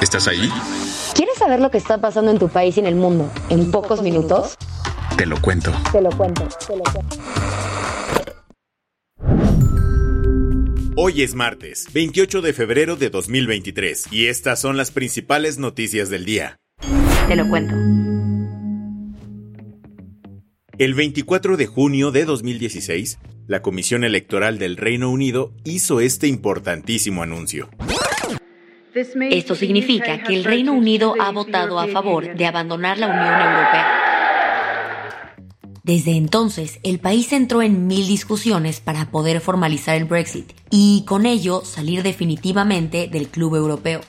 ¿Estás ahí? ¿Quieres saber lo que está pasando en tu país y en el mundo en pocos minutos? Te lo cuento. Te lo cuento, te lo cuento. Hoy es martes, 28 de febrero de 2023, y estas son las principales noticias del día. Te lo cuento. El 24 de junio de 2016, la Comisión Electoral del Reino Unido hizo este importantísimo anuncio. Esto significa que el Reino Unido ha votado a favor de abandonar la Unión Europea. Desde entonces, el país entró en mil discusiones para poder formalizar el Brexit y con ello salir definitivamente del Club Europeo.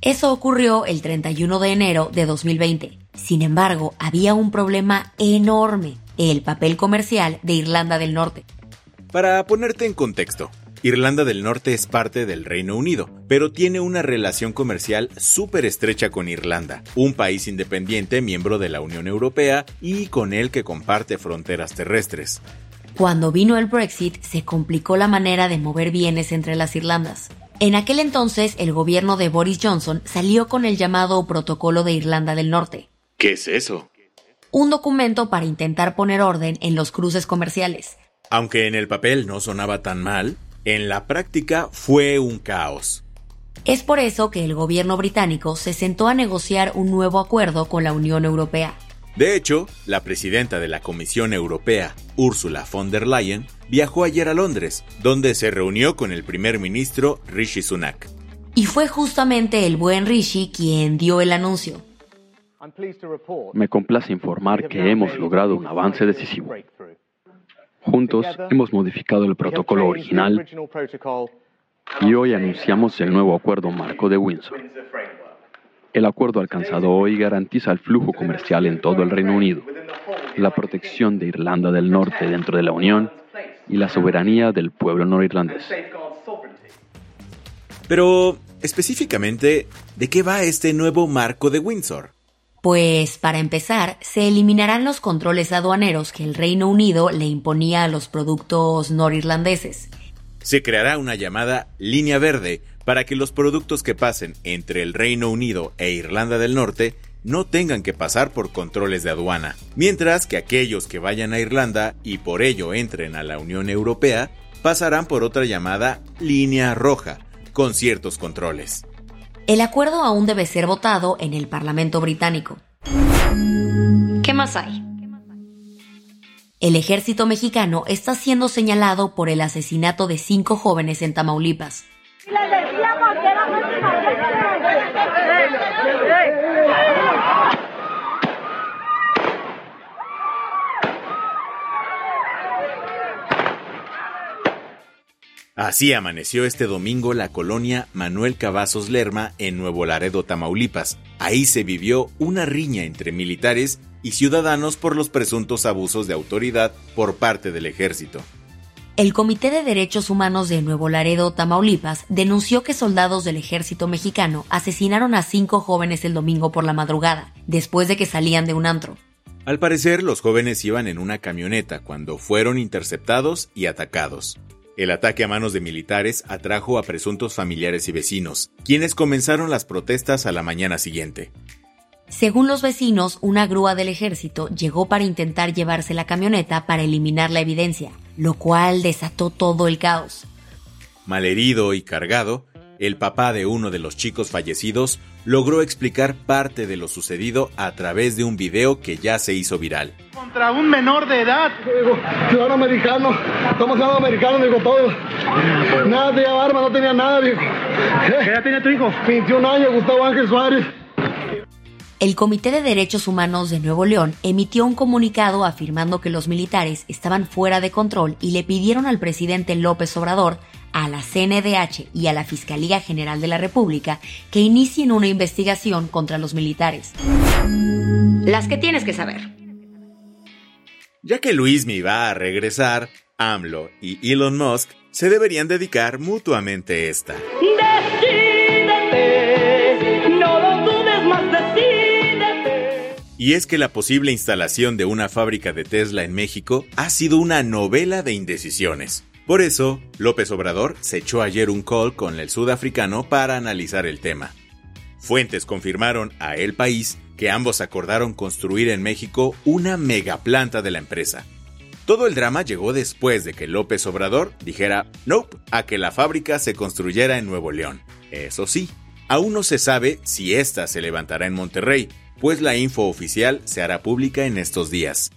Eso ocurrió el 31 de enero de 2020. Sin embargo, había un problema enorme, el papel comercial de Irlanda del Norte. Para ponerte en contexto, Irlanda del Norte es parte del Reino Unido, pero tiene una relación comercial súper estrecha con Irlanda, un país independiente miembro de la Unión Europea y con el que comparte fronteras terrestres. Cuando vino el Brexit, se complicó la manera de mover bienes entre las Irlandas. En aquel entonces, el gobierno de Boris Johnson salió con el llamado Protocolo de Irlanda del Norte, ¿Qué es eso? un documento para intentar poner orden en los cruces comerciales. Aunque en el papel no sonaba tan mal, en la práctica fue un caos. Es por eso que el gobierno británico se sentó a negociar un nuevo acuerdo con la Unión Europea. De hecho, la presidenta de la Comisión Europea, Ursula von der Leyen, viajó ayer a Londres, donde se reunió con el primer ministro Rishi Sunak. Y fue justamente el buen Rishi quien dio el anuncio. Me complace informar que hemos logrado un avance decisivo. Juntos hemos modificado el protocolo original y hoy anunciamos el nuevo acuerdo marco de Windsor. El acuerdo alcanzado hoy garantiza el flujo comercial en todo el Reino Unido, la protección de Irlanda del Norte dentro de la Unión y la soberanía del pueblo norirlandés. Pero, específicamente, ¿de qué va este nuevo marco de Windsor? Pues, para empezar, se eliminarán los controles aduaneros que el Reino Unido le imponía a los productos norirlandeses. Se creará una llamada línea verde para que los productos que pasen entre el Reino Unido e Irlanda del Norte no tengan que pasar por controles de aduana, mientras que aquellos que vayan a Irlanda y por ello entren a la Unión Europea pasarán por otra llamada línea roja, con ciertos controles. El acuerdo aún debe ser votado en el Parlamento británico. ¿Qué más hay? El ejército mexicano está siendo señalado por el asesinato de cinco jóvenes en Tamaulipas. Así amaneció este domingo la colonia Manuel Cavazos Lerma en Nuevo Laredo, Tamaulipas. Ahí se vivió una riña entre militares y ciudadanos por los presuntos abusos de autoridad por parte del ejército. El Comité de Derechos Humanos de Nuevo Laredo, Tamaulipas, denunció que soldados del ejército mexicano asesinaron a cinco jóvenes el domingo por la madrugada, después de que salían de un antro. Al parecer, los jóvenes iban en una camioneta cuando fueron interceptados y atacados. El ataque a manos de militares atrajo a presuntos familiares y vecinos, quienes comenzaron las protestas a la mañana siguiente. Según los vecinos, una grúa del ejército llegó para intentar llevarse la camioneta para eliminar la evidencia, lo cual desató todo el caos. Malherido y cargado, el papá de uno de los chicos fallecidos logró explicar parte de lo sucedido a través de un video que ya se hizo viral. Contra un menor de edad. Digo, ciudadano americano, estamos ciudadanos americanos, digo, todos. Nada tenía arma, no tenía nada, digo. ¿Qué edad tiene tu hijo? 21 años, Gustavo Ángel Suárez. el Comité de Derechos Humanos de Nuevo León emitió un comunicado afirmando que los militares estaban fuera de control y le pidieron al presidente López Obrador, a la CNDH y a la Fiscalía General de la República que inicien una investigación contra los militares. Las que tienes que saber. Ya que Luismi va a regresar, AMLO y Elon Musk se deberían dedicar mutuamente esta. Y es que la posible instalación de una fábrica de Tesla en México ha sido una novela de indecisiones. Por eso, López Obrador se echó ayer un call con el sudafricano para analizar el tema. Fuentes confirmaron a El País que ambos acordaron construir en México una megaplanta de la empresa. Todo el drama llegó después de que López Obrador dijera nope a que la fábrica se construyera en Nuevo León. Eso sí, aún no se sabe si ésta se levantará en Monterrey, pues la info oficial se hará pública en estos días.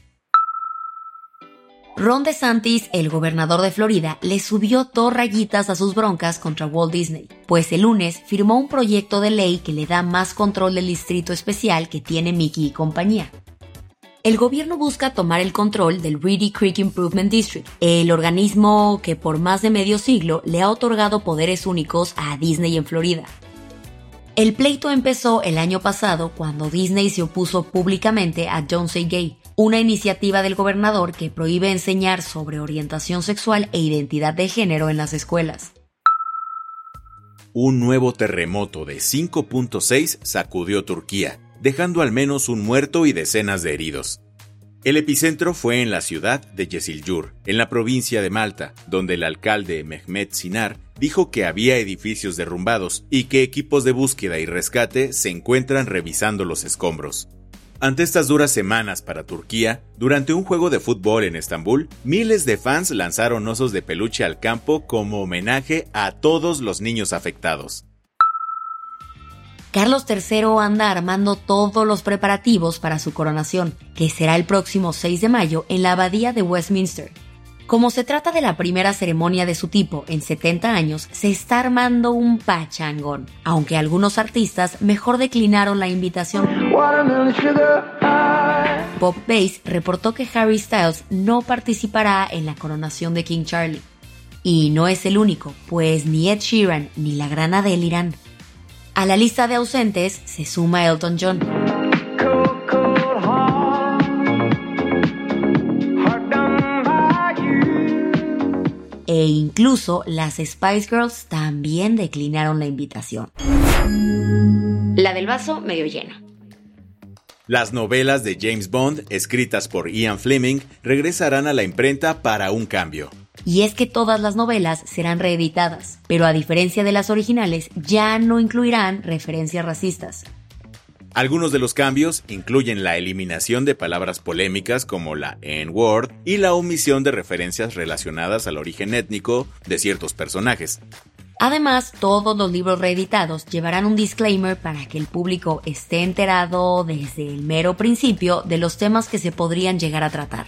Ron DeSantis, el gobernador de Florida, le subió dos rayitas a sus broncas contra Walt Disney, pues el lunes firmó un proyecto de ley que le da más control del distrito especial que tiene Mickey y compañía. El gobierno busca tomar el control del Reedy Creek Improvement District, el organismo que por más de medio siglo le ha otorgado poderes únicos a Disney en Florida. El pleito empezó el año pasado cuando Disney se opuso públicamente a Don't Say Gay, una iniciativa del gobernador que prohíbe enseñar sobre orientación sexual e identidad de género en las escuelas. Un nuevo terremoto de 5.6 sacudió Turquía, dejando al menos un muerto y decenas de heridos. El epicentro fue en la ciudad de Yesilyurt, en la provincia de Malta, donde el alcalde Mehmet Sinar dijo que había edificios derrumbados y que equipos de búsqueda y rescate se encuentran revisando los escombros. Ante estas duras semanas para Turquía, durante un juego de fútbol en Estambul, miles de fans lanzaron osos de peluche al campo como homenaje a todos los niños afectados. Carlos III anda armando todos los preparativos para su coronación, que será el próximo 6 de mayo en la Abadía de Westminster. Como se trata de la primera ceremonia de su tipo en 70 años, se está armando un pachangón, aunque algunos artistas mejor declinaron la invitación. Pop Base reportó que Harry Styles no participará en la coronación de King Charlie. Y no es el único, pues ni Ed Sheeran ni la gran Adele irán. A la lista de ausentes se suma Elton John. E incluso las Spice Girls también declinaron la invitación. La del vaso medio lleno. Las novelas de James Bond, escritas por Ian Fleming, regresarán a la imprenta para un cambio y es que todas las novelas serán reeditadas, pero a diferencia de las originales, ya no incluirán referencias racistas. Algunos de los cambios incluyen la eliminación de palabras polémicas como la N-word y la omisión de referencias relacionadas al origen étnico de ciertos personajes. Además, todos los libros reeditados llevarán un disclaimer para que el público esté enterado desde el mero principio de los temas que se podrían llegar a tratar.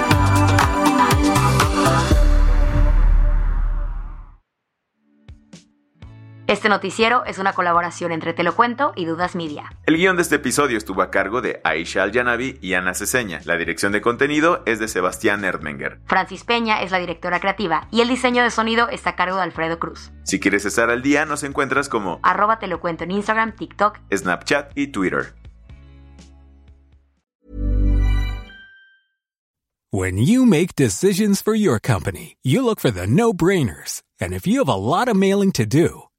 Este noticiero es una colaboración entre Te lo cuento y Dudas Media. El guion de este episodio estuvo a cargo de Aisha Al-Yanabi y Ana Ceseña. La dirección de contenido es de Sebastián Erdmenger. Francis Peña es la directora creativa y el diseño de sonido está a cargo de Alfredo Cruz. Si quieres estar al día, nos encuentras como arroba Te lo cuento en Instagram, TikTok, Snapchat y Twitter. When you make decisions for your company, you look for the no-brainers. And if you have a lot of mailing to do,